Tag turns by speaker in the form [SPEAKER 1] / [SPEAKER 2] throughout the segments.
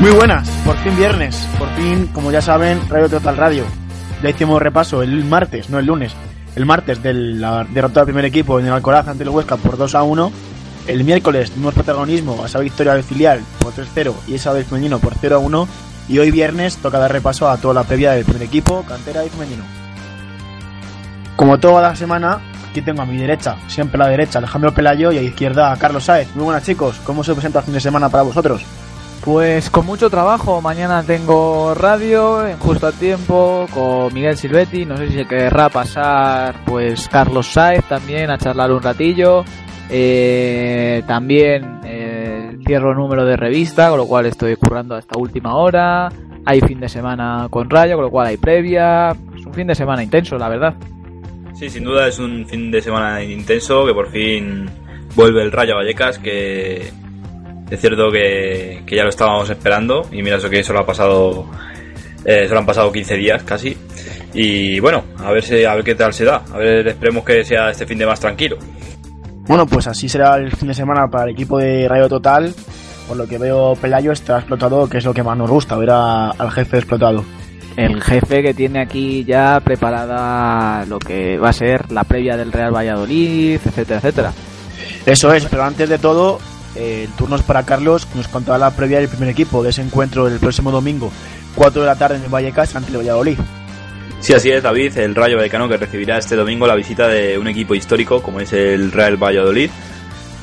[SPEAKER 1] Muy buenas, por fin viernes, por fin, como ya saben, Radio Total Radio. Ya hicimos repaso el martes, no el lunes, el martes de la derrota del primer equipo en el Alcoraz ante el Huesca por 2 a 1. El miércoles dimos protagonismo a esa victoria del filial por 3-0 y esa del femenino por 0 a 1. Y hoy viernes toca dar repaso a toda la previa del primer equipo, cantera y femenino. Como toda la semana, aquí tengo a mi derecha, siempre a la derecha, Alejandro Pelayo y a la izquierda a Carlos Sáez. Muy buenas chicos, ¿cómo se presenta el fin de semana para vosotros?
[SPEAKER 2] Pues con mucho trabajo, mañana tengo radio en justo a tiempo con Miguel Silvetti, no sé si se querrá pasar pues Carlos Saez también a charlar un ratillo, eh, también eh, cierro número de revista, con lo cual estoy currando hasta última hora, hay fin de semana con Rayo, con lo cual hay previa, es un fin de semana intenso, la verdad.
[SPEAKER 3] Sí, sin duda es un fin de semana intenso, que por fin vuelve el Rayo Vallecas, que es cierto que, que, ya lo estábamos esperando y mira eso que solo ha pasado eh, solo han pasado 15 días casi. Y bueno a ver si, a ver qué tal se da. A ver esperemos que sea este fin de más tranquilo.
[SPEAKER 1] Bueno pues así será el fin de semana para el equipo de Rayo Total. Por lo que veo Pelayo está explotado que es lo que más nos gusta ver a, al jefe explotado.
[SPEAKER 2] El jefe que tiene aquí ya preparada lo que va a ser la previa del Real Valladolid etcétera etcétera.
[SPEAKER 1] Eso es pero antes de todo eh, el turno es para Carlos, que nos contará la previa del primer equipo de ese encuentro el próximo domingo, 4 de la tarde en Vallecas ante el Valladolid.
[SPEAKER 3] Sí, así es, David, el Rayo Vallecano que recibirá este domingo la visita de un equipo histórico como es el Real Valladolid.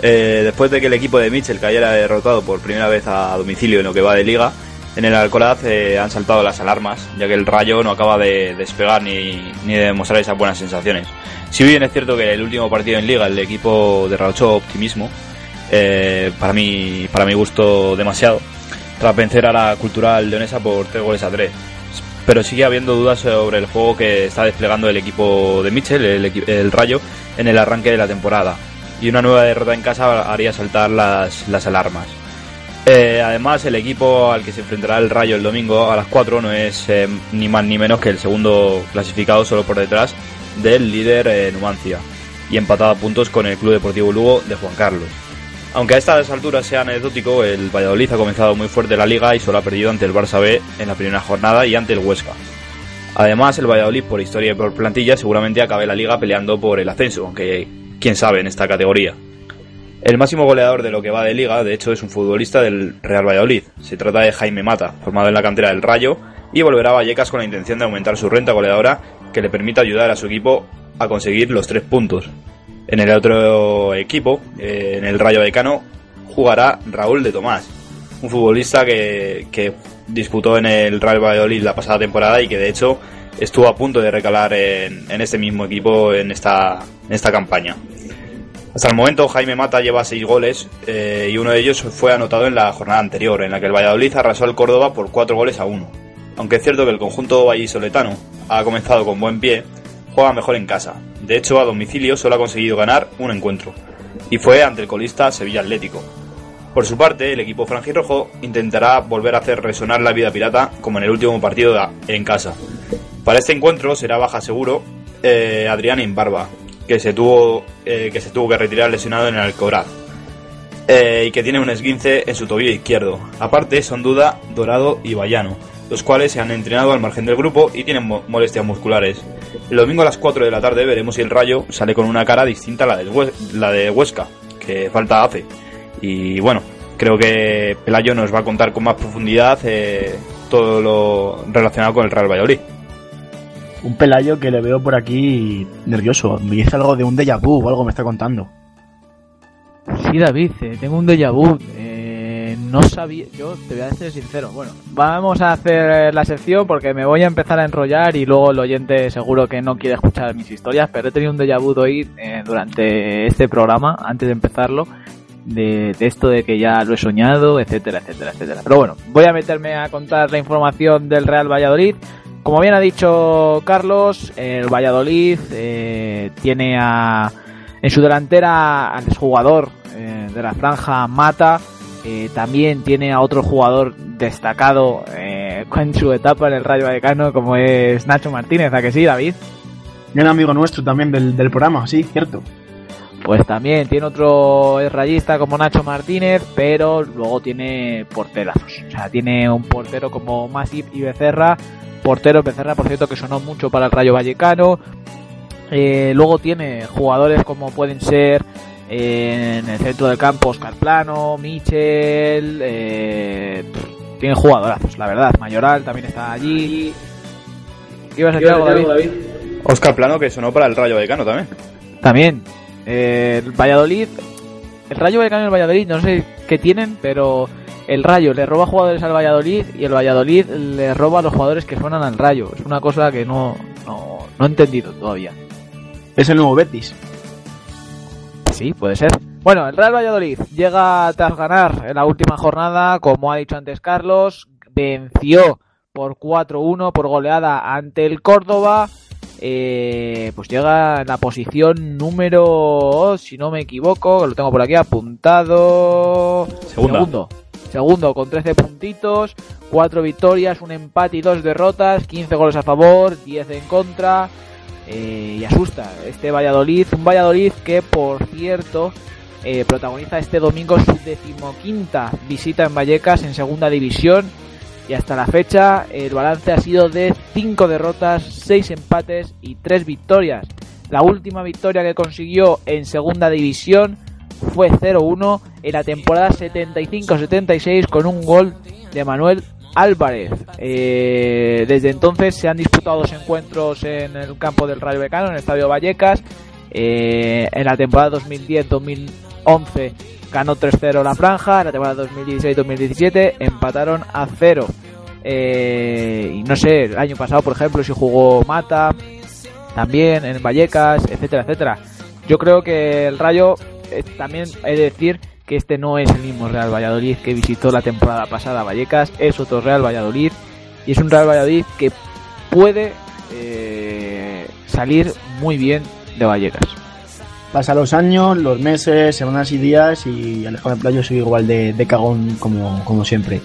[SPEAKER 3] Eh, después de que el equipo de Mitchell cayera derrotado por primera vez a domicilio en lo que va de liga, en el Alcoraz eh, han saltado las alarmas, ya que el Rayo no acaba de despegar ni, ni de demostrar esas buenas sensaciones. Si bien es cierto que el último partido en liga el equipo derrochó optimismo, eh, para mí para mi gusto demasiado tras vencer a la cultural leonesa por 3 goles a 3 pero sigue habiendo dudas sobre el juego que está desplegando el equipo de Mitchell, el, Rayo, en el arranque de la temporada. Y una nueva derrota en casa haría saltar las, alarmas. Eh, además, el equipo al que se enfrentará el Rayo el domingo a las 4 no es eh, ni más ni menos que el segundo clasificado solo por detrás del líder Numancia y empatado a puntos con el Club Deportivo Lugo de Juan Carlos. Aunque a estas alturas sea anecdótico, el Valladolid ha comenzado muy fuerte la liga y solo ha perdido ante el Barça B en la primera jornada y ante el Huesca. Además, el Valladolid, por historia y por plantilla, seguramente acabe la liga peleando por el ascenso, aunque quién sabe en esta categoría. El máximo goleador de lo que va de liga, de hecho, es un futbolista del Real Valladolid. Se trata de Jaime Mata, formado en la cantera del Rayo, y volverá a Vallecas con la intención de aumentar su renta goleadora que le permita ayudar a su equipo a conseguir los tres puntos. En el otro equipo, eh, en el Rayo Vallecano, jugará Raúl de Tomás, un futbolista que, que, disputó en el Real Valladolid la pasada temporada y que de hecho estuvo a punto de recalar en, en este mismo equipo en esta, esta campaña. Hasta el momento Jaime Mata lleva seis goles eh, y uno de ellos fue anotado en la jornada anterior, en la que el Valladolid arrasó al Córdoba por cuatro goles a uno. Aunque es cierto que el conjunto vallisoletano ha comenzado con buen pie, juega mejor en casa. De hecho, a domicilio solo ha conseguido ganar un encuentro, y fue ante el colista Sevilla Atlético. Por su parte, el equipo franjirrojo intentará volver a hacer resonar la vida pirata como en el último partido en casa. Para este encuentro será baja seguro eh, Adrián Imbarba, que se tuvo, eh, que se tuvo que retirar lesionado en el Alcoraz. Eh, y que tiene un esguince en su tobillo izquierdo. Aparte, son duda Dorado y Bayano, los cuales se han entrenado al margen del grupo y tienen molestias musculares. El domingo a las 4 de la tarde veremos si el Rayo sale con una cara distinta a la de, la de Huesca, que falta hace. Y bueno, creo que Pelayo nos va a contar con más profundidad eh, todo lo relacionado con el Real Valladolid.
[SPEAKER 1] Un Pelayo que le veo por aquí nervioso. Me dice algo de un déjà vu o algo me está contando.
[SPEAKER 2] Sí, David, eh, tengo un déjà vu. Eh, no sabía, yo te voy a ser sincero. Bueno, vamos a hacer la sección porque me voy a empezar a enrollar y luego el oyente seguro que no quiere escuchar mis historias, pero he tenido un déjà vu hoy eh, durante este programa, antes de empezarlo, de, esto de que ya lo he soñado, etcétera, etcétera, etcétera. Pero bueno, voy a meterme a contar la información del Real Valladolid. Como bien ha dicho Carlos, el Valladolid tiene a en su delantera al jugador eh, de la franja Mata. Eh, también tiene a otro jugador destacado eh, en su etapa en el Rayo Vallecano como es Nacho Martínez, ¿a que sí, David?
[SPEAKER 1] Un amigo nuestro también del, del programa, sí, cierto.
[SPEAKER 2] Pues también tiene otro rayista como Nacho Martínez, pero luego tiene porterazos. O sea, tiene un portero como Masip y Becerra. Portero Becerra, por cierto, que sonó mucho para el Rayo Vallecano. Eh, luego tiene jugadores como pueden ser en el centro del campo Oscar Plano, Michel, eh, tiene jugadorazos, la verdad. Mayoral también está allí.
[SPEAKER 3] ¿Ibas a decir algo, David? Oscar Plano que sonó para el Rayo Vallecano también.
[SPEAKER 2] También. el Valladolid, el Rayo Vallecano y el Valladolid, no sé qué tienen, pero el Rayo le roba jugadores al Valladolid y el Valladolid le roba a los jugadores que suenan al Rayo. Es una cosa que no, no, no he entendido todavía.
[SPEAKER 1] Es el nuevo Betis.
[SPEAKER 2] Sí, puede ser. Bueno, el Real Valladolid llega tras ganar en la última jornada, como ha dicho antes Carlos, venció por 4-1 por goleada ante el Córdoba. Eh, pues llega en la posición número, si no me equivoco, que lo tengo por aquí apuntado. Segundo. Segundo con 13 puntitos, 4 victorias, un empate y 2 derrotas, 15 goles a favor, 10 en contra. Eh, y asusta este Valladolid, un Valladolid que por cierto eh, protagoniza este domingo su decimoquinta visita en Vallecas en segunda división y hasta la fecha el balance ha sido de 5 derrotas, 6 empates y 3 victorias. La última victoria que consiguió en segunda división fue 0-1 en la temporada 75-76 con un gol de Manuel Álvarez. Eh, desde entonces se han disputado dos encuentros en el campo del Rayo Becano, en el Estadio Vallecas. Eh, en la temporada 2010-2011 ganó 3-0 la franja, en la temporada 2016-2017 empataron a 0. Eh, y no sé, el año pasado, por ejemplo, si jugó Mata, también en Vallecas, etcétera, etcétera. Yo creo que el Rayo, también he de decir que este no es el mismo Real Valladolid que visitó la temporada pasada Vallecas, es otro Real Valladolid y es un Real Valladolid que puede eh, salir muy bien de Vallecas.
[SPEAKER 1] Pasa los años, los meses, semanas y días y Alejandro Playo sigue igual de, cagón como, como siempre.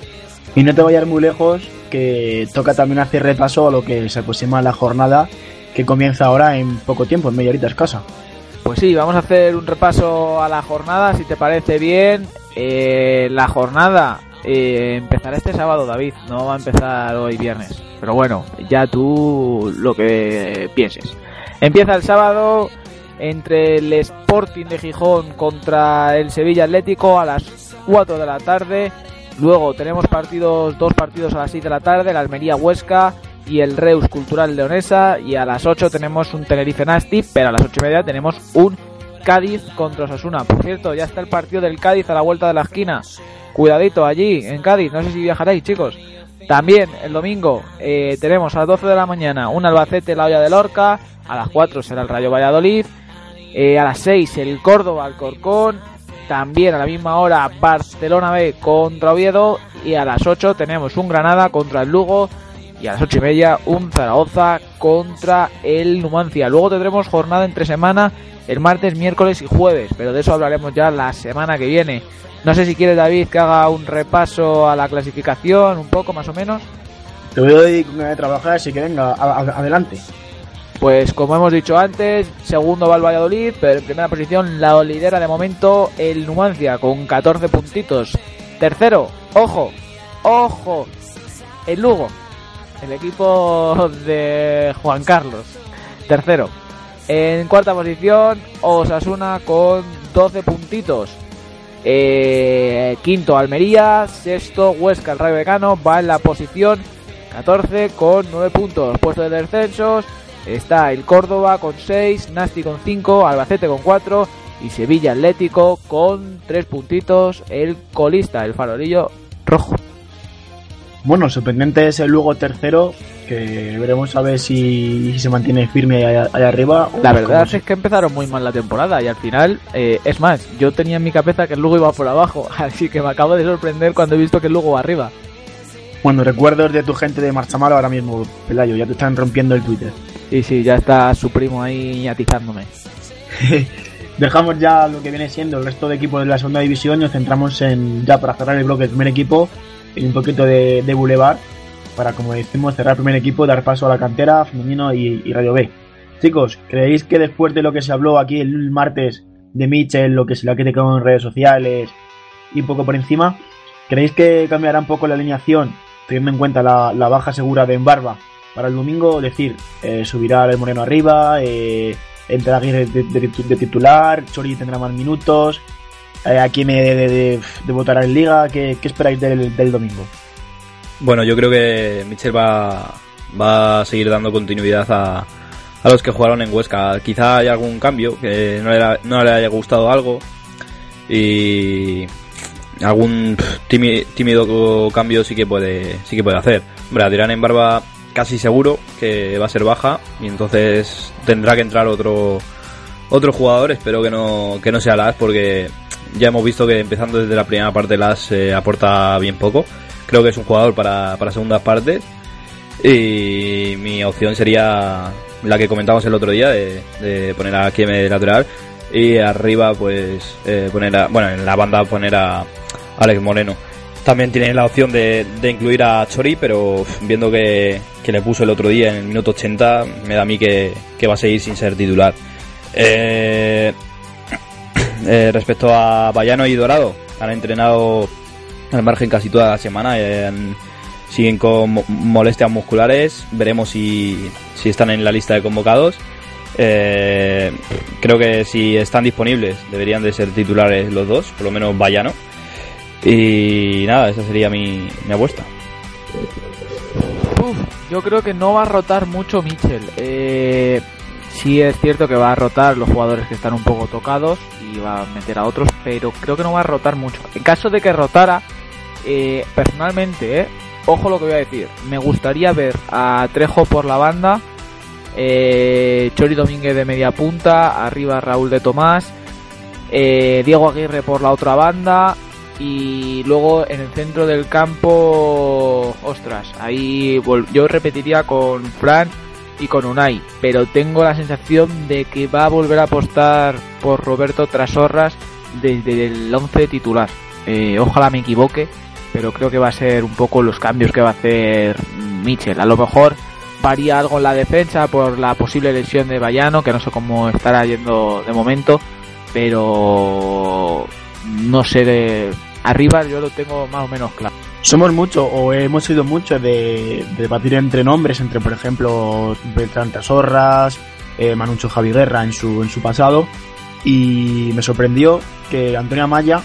[SPEAKER 1] Y no te vayas muy lejos, que toca también hacer repaso a lo que se aproxima la jornada que comienza ahora en poco tiempo, en media horita escasa.
[SPEAKER 2] Pues sí, vamos a hacer un repaso a la jornada, si te parece bien. Eh, la jornada eh, empezará este sábado, David, no va a empezar hoy viernes. Pero bueno, ya tú lo que pienses. Empieza el sábado entre el Sporting de Gijón contra el Sevilla Atlético a las 4 de la tarde. Luego tenemos partidos, dos partidos a las 6 de la tarde, la Almería Huesca y el Reus Cultural Leonesa. Y a las 8 tenemos un Tenerife Nasty, pero a las 8 y media tenemos un Cádiz contra Osasuna. Por cierto, ya está el partido del Cádiz a la vuelta de la esquina. Cuidadito allí, en Cádiz. No sé si viajaréis, chicos. También el domingo eh, tenemos a las 12 de la mañana un Albacete La Olla de Lorca. A las 4 será el Rayo Valladolid. Eh, a las 6 el Córdoba Alcorcón. También a la misma hora Barcelona B contra Oviedo. Y a las 8 tenemos un Granada contra el Lugo y a las ocho y media un Zaragoza contra el Numancia. Luego tendremos jornada entre semana el martes, miércoles y jueves, pero de eso hablaremos ya la semana que viene. No sé si quiere David que haga un repaso a la clasificación, un poco más o menos.
[SPEAKER 1] Te voy a trabajar, así que venga, adelante.
[SPEAKER 2] Pues como hemos dicho antes, segundo va el Valladolid, pero en primera posición la lidera de momento el Numancia con 14 puntitos. Tercero, ojo, ojo, el Lugo el equipo de Juan Carlos. Tercero. En cuarta posición, Osasuna con 12 puntitos. Eh, quinto, Almería. Sexto, Huesca, el Rayo Decano. Va en la posición 14 con 9 puntos. Puesto de descensos. Está el Córdoba con 6, Nasti con 5, Albacete con 4 y Sevilla Atlético con 3 puntitos. El colista, el farolillo rojo.
[SPEAKER 1] Bueno, sorprendente es el Lugo tercero, que veremos a ver si, se mantiene firme allá, arriba.
[SPEAKER 2] La verdad es que empezaron muy mal la temporada y al final, eh, es más, yo tenía en mi cabeza que el Lugo iba por abajo, así que me acabo de sorprender cuando he visto que el Lugo va arriba.
[SPEAKER 1] Bueno, recuerdos de tu gente de Marchamalo ahora mismo, Pelayo, ya te están rompiendo el Twitter.
[SPEAKER 2] Sí, sí, ya está su primo ahí atizándome.
[SPEAKER 1] Dejamos ya lo que viene siendo el resto de equipos de la segunda división y nos centramos en, ya para cerrar el bloque del primer equipo, y un poquito de, de Boulevard para, como decimos, cerrar el primer equipo, dar paso a la cantera, femenino y, Radio B. Chicos, ¿creéis que después de lo que se habló aquí el martes de Mitchell, lo que se le ha criticado en redes sociales y un poco por encima, ¿creéis que cambiará un poco la alineación, teniendo en cuenta la, baja segura de Embarba para el domingo? Es decir, eh, subirá el Moreno arriba, eh, entrará de, de, titular, Chori tendrá más minutos, eh, a quién de, votar en Liga, ¿qué, esperáis del, del domingo?
[SPEAKER 3] Bueno, yo creo que Michel va, va a seguir dando continuidad a, a los que jugaron en Huesca. Quizá haya algún cambio, que no le, no le haya gustado algo y algún tímido, cambio sí que puede sí que puede hacer. Hombre, Adrián en barba casi seguro que va a ser baja y entonces tendrá que entrar otro otro jugador. Espero que no que no sea Las porque ya hemos visto que empezando desde la primera parte Las eh, aporta bien poco creo que es un jugador para, para segundas partes. Y mi opción sería la que comentamos el otro día, de, poner a Kieme de lateral. Y arriba, pues, eh, poner a, bueno, en la banda poner a Alex Moreno. También tiene la opción de, de incluir a Chori, pero viendo que, que, le puso el otro día en el minuto 80, me da a mí que, que va a seguir sin ser titular. Eh, eh, respecto a Bayano y Dorado, han entrenado al margen casi toda la semana. siguen con molestias musculares. Veremos si, si están en la lista de convocados. Eh, creo que si están disponibles deberían de ser titulares los dos, por lo menos Bayano. Y nada, esa sería mi, mi apuesta.
[SPEAKER 2] yo creo que no va a rotar mucho Mitchell. Eh, sí es cierto que va a rotar los jugadores que están un poco tocados y va a meter a otros, pero creo que no va a rotar mucho. En caso de que rotara, eh, personalmente, eh, ojo lo que voy a decir, me gustaría ver a Trejo por la banda, eh, Chori Domínguez de media punta, arriba Raúl de Tomás, Diego Aguirre por la otra banda y luego en el centro del campo, ostras, ahí yo repetiría con Fran y con Unai, pero tengo la sensación de que va a volver a apostar por Roberto Trasorras desde el 11 titular. ojalá me equivoque, pero creo que va a ser un poco los cambios que va a hacer Mitchell. A lo mejor varía algo en la defensa por la posible lesión de Bayano, que no sé cómo estará yendo de momento, pero no sé, de arriba yo lo tengo más o menos claro.
[SPEAKER 1] Somos mucho, o hemos sido mucho de, debatir entre nombres, entre por ejemplo Beltrán Tasorras, eh, Manucho Javi Guerra en su, en su pasado, y me sorprendió que Antonio Amaya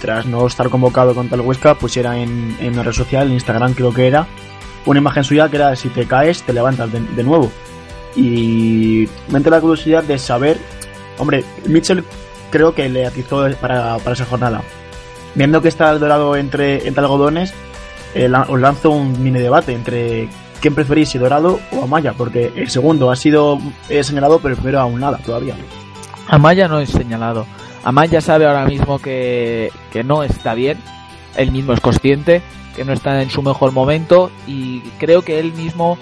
[SPEAKER 1] tras no estar convocado contra el Huesca, pusiera en, en una red social, en Instagram creo que era, una imagen suya que era si te caes, te levantas de, nuevo. Y me entra la curiosidad de saber, hombre, Mitchell creo que le atizó para, para esa jornada. Viendo que está el dorado entre, entre algodones, eh, os lanzo un mini debate entre quién preferís, si dorado o Amaya, porque el segundo ha sido señalado, pero el primero aún nada todavía.
[SPEAKER 2] Amaya no es señalado. Amaya sabe ahora mismo que, no está bien, él mismo es consciente que no está en su mejor momento y creo que él mismo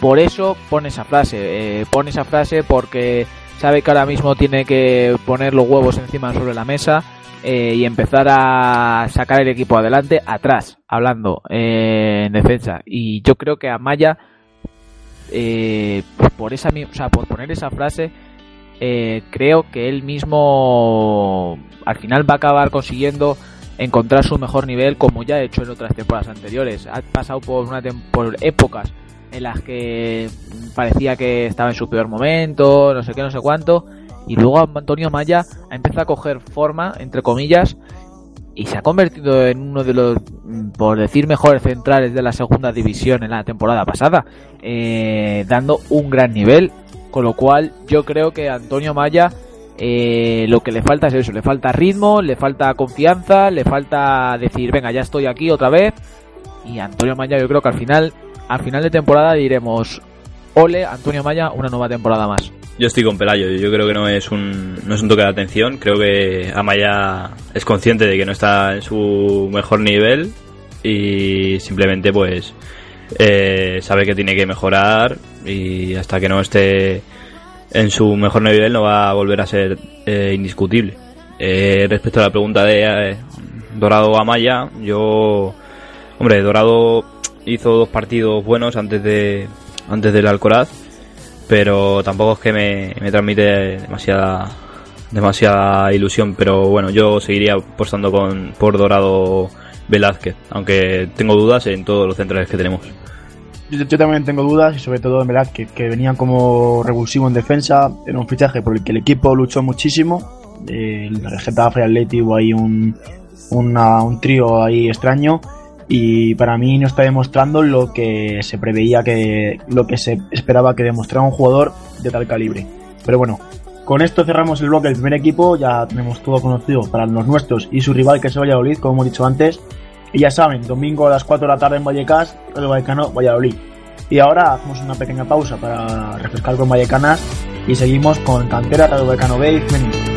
[SPEAKER 2] por eso pone esa frase, eh, pone esa frase porque sabe que ahora mismo tiene que poner los huevos encima sobre la mesa eh, y empezar a sacar el equipo adelante atrás, hablando eh, en defensa. Y yo creo que Amaya, por esa, o sea, por poner esa frase, eh, creo que él mismo al final va a acabar consiguiendo encontrar su mejor nivel como ya ha hecho en otras temporadas anteriores. Ha pasado por, una por épocas en las que parecía que estaba en su peor momento, no sé qué, no sé cuánto, y luego Antonio Maya ha empezado a coger forma, entre comillas, y se ha convertido en uno de los, por decir, mejores centrales de la segunda división en la temporada pasada, eh, dando un gran nivel, con lo cual yo creo que Antonio Maya eh, lo que le falta es eso, le falta ritmo, le falta confianza, le falta decir, venga, ya estoy aquí otra vez, y Antonio Maya yo creo que al final, al final de temporada diremos, ole, Antonio Maya, una nueva temporada más.
[SPEAKER 3] Yo estoy con Pelayo, yo creo que no es un, no es un toque de atención, creo que Amaya es consciente de que no está en su mejor nivel y simplemente pues eh, sabe que tiene que mejorar y hasta que no esté en su mejor nivel no va a volver a ser eh, indiscutible. Eh, respecto a la pregunta de eh, Dorado Amaya, yo, hombre, Dorado hizo dos partidos buenos antes de antes del Alcoraz pero tampoco es que me, me transmite demasiada demasiada ilusión, pero bueno, yo seguiría apostando con, por Dorado Velázquez, aunque tengo dudas en todos los centrales que tenemos.
[SPEAKER 1] Yo, yo también tengo dudas y sobre todo en Velázquez, que venía como revulsivo en defensa, era un fichaje por el que el equipo luchó muchísimo, el Getafe Atleti hubo ahí un, una- un trío ahí extraño y para mí no está demostrando lo que se preveía que lo que se esperaba que demostrara un jugador de tal calibre. Pero bueno, con esto cerramos el bloque del primer equipo, ya tenemos todo conocido para los nuestros y su rival que es el Valladolid, como hemos dicho antes. Y ya saben, domingo a las 4 de la tarde en Vallecas, el Vallecano Valladolid. Y ahora hacemos una pequeña pausa para refrescar con Vallecanas y seguimos con Cantera, Radio Vallecano B y.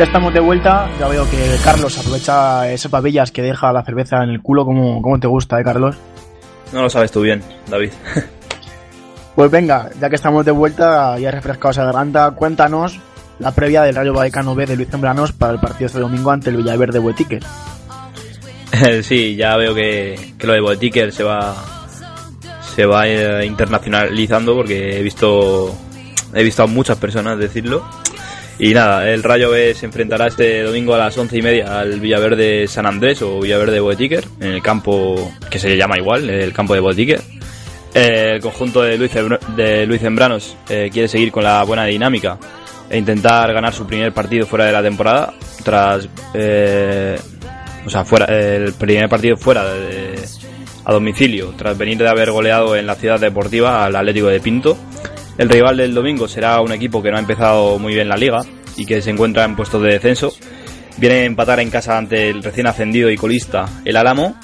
[SPEAKER 1] Ya estamos de vuelta, ya veo que Carlos aprovecha esas babillas que deja la cerveza en el culo, como, como te gusta, ¿eh, Carlos?
[SPEAKER 3] No lo sabes tú bien, David.
[SPEAKER 1] Pues venga, ya que estamos de vuelta, ya refrescado esa garganta, cuéntanos la previa del Rayo Vallecano B de Luis Zambranos para el partido este domingo ante el Villaverde Buetiques.
[SPEAKER 3] sí, ya veo que, que lo de Boetiker se va se va eh, internacionalizando porque he visto he visto a muchas personas decirlo y nada, el Rayo B se enfrentará este domingo a las once y media al Villaverde San Andrés o Villaverde Boetiker en el campo que se llama igual, el campo de Boetiker. Eh, el conjunto de Luis, de Luis Zembranos eh, quiere seguir con la buena dinámica e intentar ganar su primer partido fuera de la temporada tras eh, o sea fuera el primer partido fuera de- a domicilio tras venir de haber goleado en la ciudad deportiva al Atlético de Pinto el rival del domingo será un equipo que no ha empezado muy bien la liga y que se encuentra en puestos de descenso viene a empatar en casa ante el recién ascendido y colista el Álamo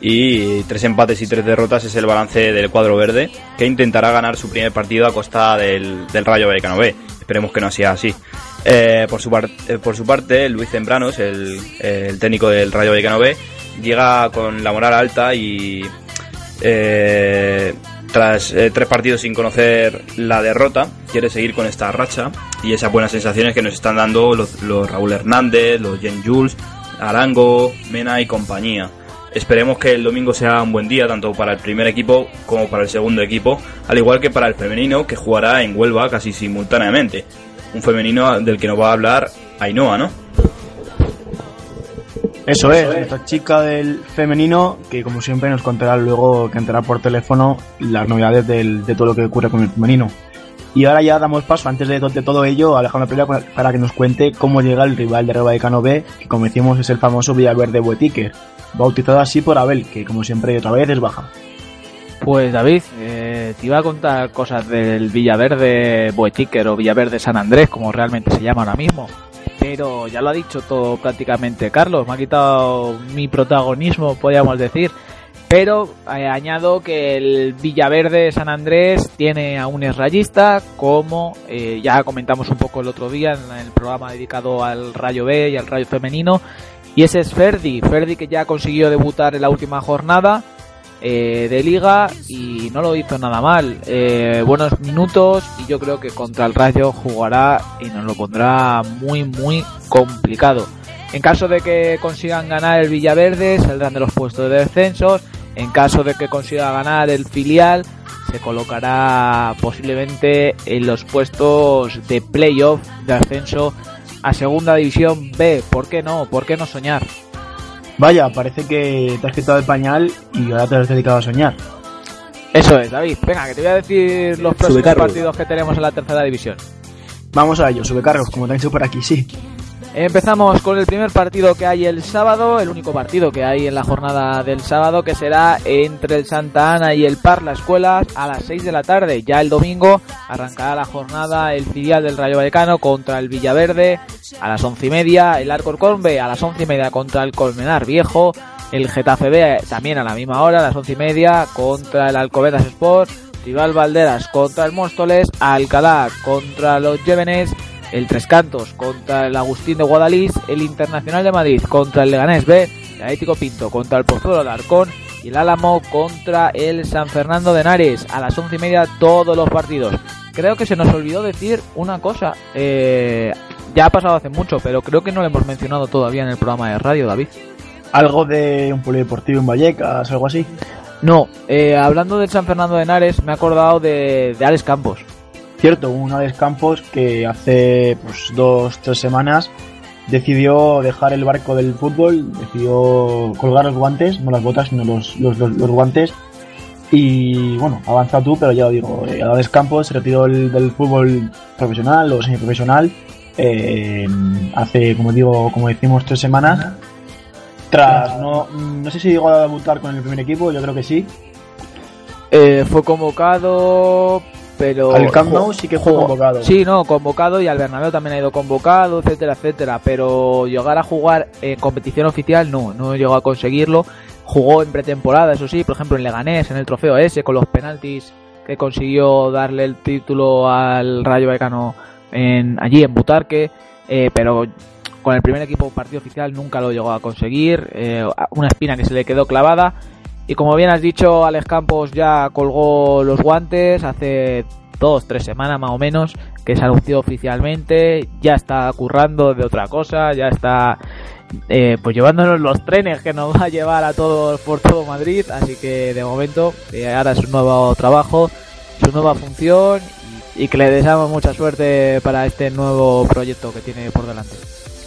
[SPEAKER 3] y tres empates y tres derrotas es el balance del cuadro verde, que intentará ganar su primer partido a costa del, del Rayo Vallecano B. Esperemos que no sea así. Eh, por, su eh, por su parte, Luis Zembranos, el, el técnico del Rayo Vallecano B, llega con la moral alta y eh, tras eh, tres partidos sin conocer la derrota, quiere seguir con esta racha y esas buenas sensaciones que nos están dando los, los Raúl Hernández, los Jen Jules, Arango, Mena y compañía. Esperemos que el domingo sea un buen día tanto para el primer equipo como para el segundo equipo, al igual que para el femenino que jugará en Huelva casi simultáneamente. Un femenino del que nos va a hablar Ainhoa, ¿no?
[SPEAKER 1] Eso es, nuestra chica del femenino, que como siempre nos contará luego, que entrará por teléfono, las novedades del- de todo lo que ocurre con el femenino. Y ahora ya damos paso, antes de, to- de todo ello, a Alejandro Pereira para que nos cuente cómo llega el rival de Real Vallecano B, que como decimos es el famoso Villaverde Buetiker, bautizado así por Abel, que como siempre otra vez es baja.
[SPEAKER 2] Pues David, eh, te iba a contar cosas del Villaverde Boetíquer o Villaverde San Andrés, como realmente se llama ahora mismo. Pero ya lo ha dicho todo prácticamente Carlos, me ha quitado mi protagonismo, podríamos decir. Pero eh, añado que el Villaverde San Andrés tiene a un rayista, como eh, ya comentamos un poco el otro día en el programa dedicado al Rayo B y al Rayo Femenino. Y ese es Ferdi, Ferdi que ya consiguió debutar en la última jornada eh, de liga y no lo hizo nada mal. Eh, buenos minutos y yo creo que contra el Rayo jugará y nos lo pondrá muy muy complicado. En caso de que consigan ganar el Villaverde, saldrán de los puestos de descensos. En caso de que consiga ganar el filial, se colocará posiblemente en los puestos de playoff de ascenso a Segunda División B. ¿Por qué no? ¿Por qué no soñar?
[SPEAKER 1] Vaya, parece que te has quitado el pañal y ahora te has dedicado a soñar.
[SPEAKER 2] Eso es, David. Venga, que te voy a decir los próximos partidos que tenemos en la tercera división.
[SPEAKER 1] Vamos a ello, sube cargos, como te han dicho por aquí, sí.
[SPEAKER 2] Empezamos con el primer partido que hay el sábado, el único partido que hay en la jornada del sábado, que será entre el Santa Ana y el Par La Escuelas a las 6 de la tarde. Ya el domingo arrancará la jornada el filial del Rayo Vallecano contra el Villaverde a las once y media, el Alcorcón B a las once y media contra el Colmenar Viejo, el Getafe B también a la misma hora, a las once y media contra el Alcobendas Sport, Rival Valderas contra el Móstoles, Alcalá contra los Llévenes, el Tres Cantos contra el Agustín de Guadalís, el Internacional de Madrid contra el Leganés B, el Atlético Pinto contra el Pozuelo Alarcón y el Álamo contra el San Fernando de Henares. A las once y media todos los partidos. Creo que se nos olvidó decir una cosa. eh, ya ha pasado hace mucho, pero creo que no lo hemos mencionado todavía en el programa de radio, David.
[SPEAKER 1] Algo de un polideportivo en Vallecas, algo así.
[SPEAKER 2] No, eh, hablando del San Fernando de Henares, me he acordado de, de Alex Campos.
[SPEAKER 1] Cierto, un Alex Campos que hace pues, dos, tres semanas decidió dejar el barco del fútbol, decidió colgar los guantes, no las botas, sino los, los, los- los guantes. Y bueno, avanza tú, pero ya lo digo, eh, Alex Campos se retiró del, del fútbol profesional o semiprofesional eh, hace, como digo, como decimos, tres semanas. Tras, no, no sé si llegó a debutar con el primer equipo, yo creo que sí.
[SPEAKER 2] Eh, fue convocado, pero...
[SPEAKER 1] Al Camp Nou sí que fue
[SPEAKER 2] jugó-
[SPEAKER 1] convocado.
[SPEAKER 2] Sí, no, convocado y al Bernabéu también ha ido convocado, etcétera, etcétera. Pero llegar a jugar en competición oficial no, no llegó a conseguirlo. Jugó en pretemporada, eso sí, por ejemplo en Leganés, en el trofeo ese, con los penaltis que consiguió darle el título al Rayo Vallecano en, allí en Butarque. Eh, pero con el primer equipo partido oficial nunca lo llegó a conseguir. eh, una espina que se le quedó clavada. Y como bien has dicho, Alex Campos ya colgó los guantes hace dos, tres semanas más o menos, que se anunció oficialmente, ya está currando de otra cosa, ya está eh, pues llevándonos los trenes que nos va a llevar a todos por todo Madrid, así que de momento eh, ahora es un nuevo trabajo, su nueva función y, y que le deseamos mucha suerte para este nuevo proyecto que tiene por delante.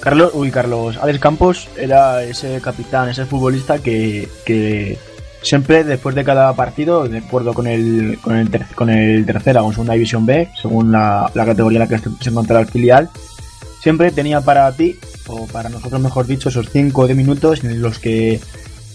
[SPEAKER 1] Carlos, uy, Carlos, Alex Campos era ese capitán, ese futbolista que, que siempre después de cada partido, de acuerdo con el, con el, ter- con el tercera o segunda división B, según la, la categoría en la que se encontraba el filial, siempre tenía para ti, o para nosotros mejor dicho, esos 5 o 10 minutos en los que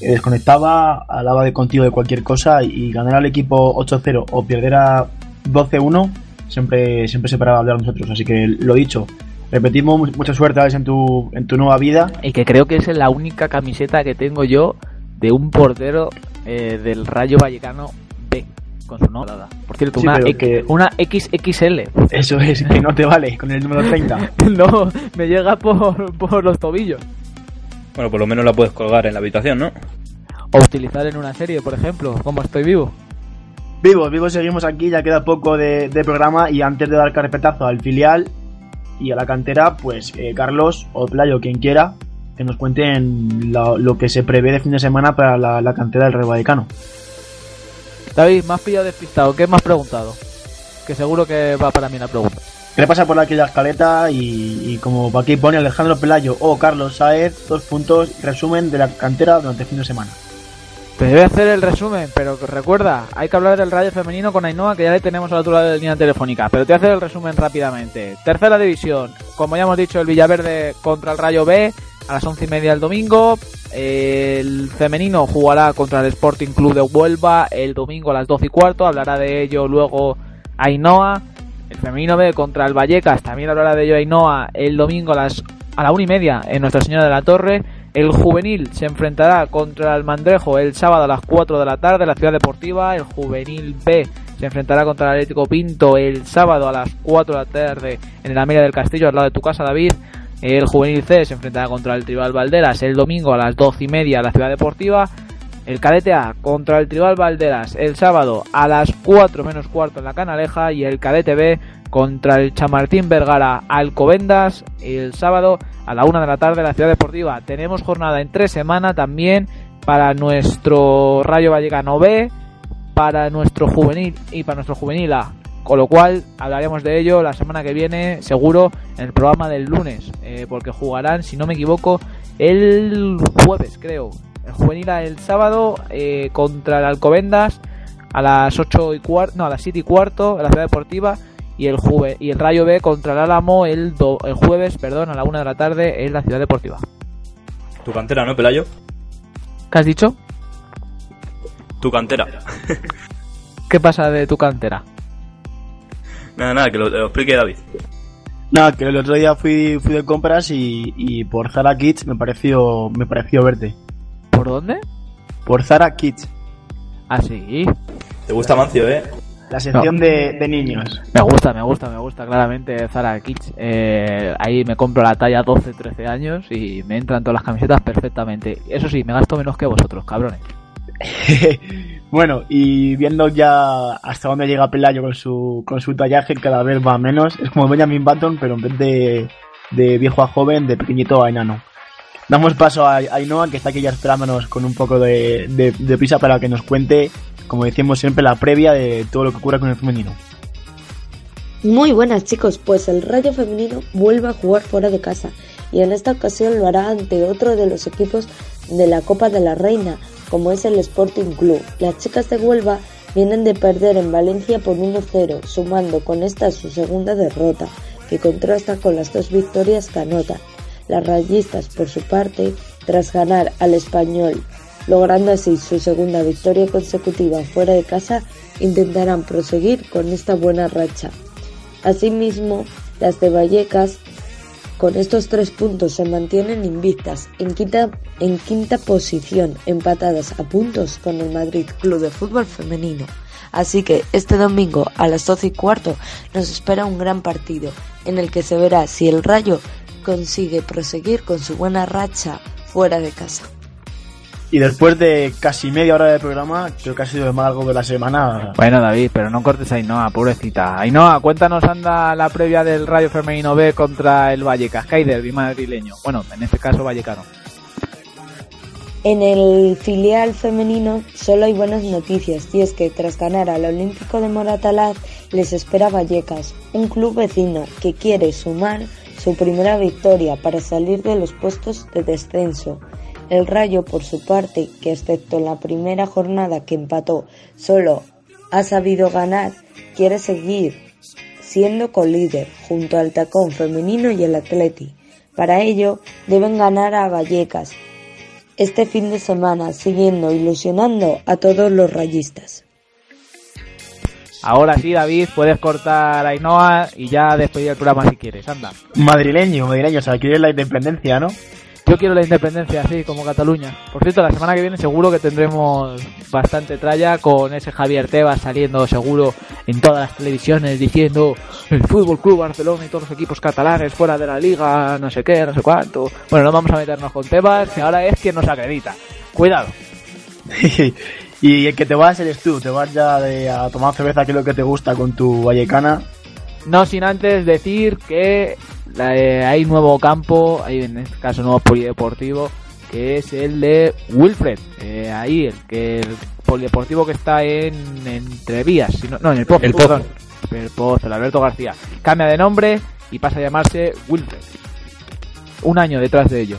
[SPEAKER 1] desconectaba, hablaba de contigo de cualquier cosa y ganar al equipo 8-0 o perder a 12-1, siempre, siempre se paraba a hablar nosotros. Así que lo dicho, repetimos, mu- mucha suerte Alex, en tu, en tu nueva vida.
[SPEAKER 2] Y que creo que es la única camiseta que tengo yo de un portero eh, del Rayo Vallecano B, con su nombre. Por cierto,
[SPEAKER 1] Sí,
[SPEAKER 2] una, X-
[SPEAKER 1] que-
[SPEAKER 2] una XXL.
[SPEAKER 1] Eso es, que no te vale con el número 30.
[SPEAKER 2] no, me llega por, por los tobillos.
[SPEAKER 3] Bueno, por lo menos la puedes colgar en la habitación, ¿no?
[SPEAKER 2] O utilizar en una serie, por ejemplo, como estoy vivo.
[SPEAKER 1] Vivos, vivos, seguimos aquí, ya queda poco de, de programa y antes de dar carpetazo al filial y a la cantera, pues eh, Carlos o Playo, quien quiera, que nos cuenten lo, lo que se prevé de fin de semana para la, la cantera del Real Vallecano.
[SPEAKER 2] David, más pillado despistado. ¿Qué me has preguntado? Que seguro que va para mí la pregunta.
[SPEAKER 1] ¿Qué le pasa por aquí la escaleta? Y, y como aquí pone Alejandro Pelayo o Carlos Saez, dos puntos, resumen de la cantera durante el fin de semana.
[SPEAKER 2] Te a hacer el resumen, pero recuerda, hay que hablar del Rayo Femenino con Ainhoa, que ya le tenemos al otro lado de la línea telefónica. Pero te voy a hacer el resumen rápidamente. Tercera división, como ya hemos dicho, el Villaverde contra el Rayo B a las once y media el domingo. El femenino jugará contra el Sporting Club de Huelva el domingo a las doce y cuarto. Hablará de ello luego Ainhoa. El femenino B contra el Vallecas, también hablará de ello Ainhoa el domingo a las a la una y media en Nuestra Señora de la Torre. El juvenil se enfrentará contra el Mandrejo el sábado a las 4 de la tarde en la Ciudad Deportiva. El juvenil B se enfrentará contra el Atlético Pinto el sábado a las 4 de la tarde en el Amelia del Castillo, al lado de tu casa, David. El juvenil C se enfrentará contra el Tribal Valderas el domingo a las 12 y media en la Ciudad Deportiva. El cadete A contra el Tribal Valderas el sábado a las 4 menos cuarto en la Canaleja. Y el cadete B contra el Chamartín Vergara Alcobendas el sábado a la 1 de la tarde en la Ciudad Deportiva. Tenemos jornada en tres semanas también para nuestro Rayo Vallecano B, para nuestro juvenil y para nuestro juvenil A. Con lo cual hablaremos de ello la semana que viene, seguro, en el programa del lunes, eh, porque jugarán, si no me equivoco, el jueves, creo. El juvenil el sábado eh, contra el Alcobendas a las 8 y cuarto, no, a las 7 y cuarto en la Ciudad Deportiva y el Juve, y el Rayo B contra el Álamo el, do- el jueves, perdón, a la 1 de la tarde en la Ciudad Deportiva.
[SPEAKER 3] Tu cantera, ¿no, Pelayo?
[SPEAKER 2] ¿Qué has dicho?
[SPEAKER 3] Tu cantera.
[SPEAKER 2] ¿Qué pasa de tu cantera?
[SPEAKER 3] Nada, nada, que lo, lo explique David.
[SPEAKER 1] Nada, que el otro día fui, fui de compras y, y por Zara Kids me pareció, me pareció verte.
[SPEAKER 2] ¿Por dónde?
[SPEAKER 1] Por Zara Kids,
[SPEAKER 2] Ah, sí.
[SPEAKER 3] Te gusta Mancio, ¿eh?
[SPEAKER 1] la sección de, de niños.
[SPEAKER 2] Me gusta, me gusta, me gusta claramente Zara Kids. Eh, ahí me compro la talla 12, 13 años y me entran todas las camisetas perfectamente. Eso sí, me gasto menos que vosotros, cabrones.
[SPEAKER 1] bueno, y viendo ya hasta dónde llega Pelayo con su, con su tallaje, cada vez va menos. Es como Benjamin Button, pero en vez de, de viejo a joven, de pequeñito a enano. Damos paso a Ainhoa, que está aquí ya esperándonos con un poco de, de, de prisa para que nos cuente, como decimos siempre, la previa de todo lo que ocurre con el femenino.
[SPEAKER 4] Muy buenas chicos, pues el Rayo Femenino vuelve a jugar fuera de casa y en esta ocasión lo hará ante otro de los equipos de la Copa de la Reina, como es el Sporting Club. Las chicas de Huelva vienen de perder en Valencia por 1-0, sumando con esta su segunda derrota, que contrasta con las dos victorias que. Las rayistas, por su parte, tras ganar al español, logrando así su segunda victoria consecutiva fuera de casa, intentarán proseguir con esta buena racha. Asimismo, las de Vallecas con estos tres puntos se mantienen invictas en quinta, en quinta posición, empatadas a puntos con el Madrid Club de Fútbol Femenino. Así que este domingo a las 12 y cuarto nos espera un gran partido en el que se verá si el Rayo consigue proseguir con su buena racha fuera de casa.
[SPEAKER 1] Y después de casi media hora de programa, creo que ha sido el más largo de la semana.
[SPEAKER 2] Bueno, David, pero no cortes a Ainhoa, pobrecita. Ainhoa, cuéntanos, anda la previa del Rayo Femenino B contra el Vallecas. Que hay derbi madrileño. Bueno, en este caso vallecano.
[SPEAKER 4] En el filial femenino solo hay buenas noticias y es que tras ganar al Olímpico de Moratalaz les espera Vallecas, un club vecino que quiere sumar su primera victoria para salir de los puestos de descenso. El Rayo, por su parte, que excepto en la primera jornada que empató, solo ha sabido ganar, quiere seguir siendo colíder junto al Tacón femenino y el Atleti. Para ello deben ganar a Vallecas este fin de semana, siguiendo ilusionando a todos los rayistas.
[SPEAKER 2] Ahora sí, David, puedes cortar a Ainhoa y ya despedir el programa si quieres. Anda.
[SPEAKER 1] Madrileño, madrileño, o sea, quieres la independencia, ¿no?
[SPEAKER 2] Yo quiero la independencia, así como Cataluña. Por cierto, la semana que viene seguro que tendremos bastante tralla con ese Javier Tebas saliendo seguro en todas las televisiones diciendo el Fútbol Club Barcelona y todos los equipos catalanes fuera de la liga, no sé qué, no sé cuánto. Bueno, no vamos a meternos con Tebas, que ahora es quien nos acredita. Cuidado.
[SPEAKER 1] y el que te vas eres tú, te vas ya de, a tomar cerveza, que es lo que te gusta con tu vallecana.
[SPEAKER 2] No sin antes decir que hay nuevo campo, hay en este caso nuevo polideportivo, que es el de Wilfred. Eh, ahí, el que el polideportivo que está en Entrevías, si no, no, en el Pozo,
[SPEAKER 5] El Pozo.
[SPEAKER 2] perdón. El Pozo, el Alberto García. Cambia de nombre y pasa a llamarse Wilfred. Un año detrás de ello.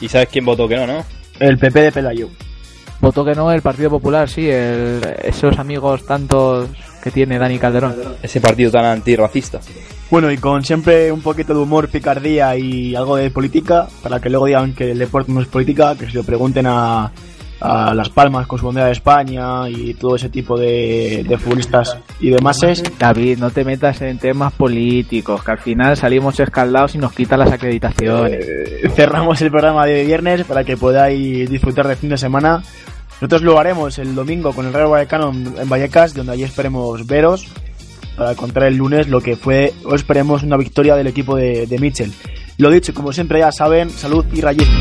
[SPEAKER 3] ¿Y sabes quién votó que no, no?
[SPEAKER 1] El PP de Pelayo.
[SPEAKER 2] Votó que no el Partido Popular, sí, el- esos amigos tantos que tiene Dani Calderón.
[SPEAKER 3] Ese partido tan antirracista.
[SPEAKER 1] Bueno, y con siempre un poquito de humor, picardía y algo de política, para que luego digan que el deporte no es política, que se lo pregunten a, a Las Palmas con su bandera de España y todo ese tipo de, de futbolistas y demás.
[SPEAKER 2] David, no te metas en temas políticos, que al final salimos escaldados y nos quitan las acreditaciones.
[SPEAKER 1] Eh, cerramos el programa de viernes para que podáis disfrutar del fin de semana. Nosotros lo haremos el domingo con el Real Vallecano en Vallecas, donde allí esperemos veros para contar el lunes lo que fue, o esperemos una victoria del equipo de, de Mitchell. Lo dicho, como siempre ya saben, salud y rayismo.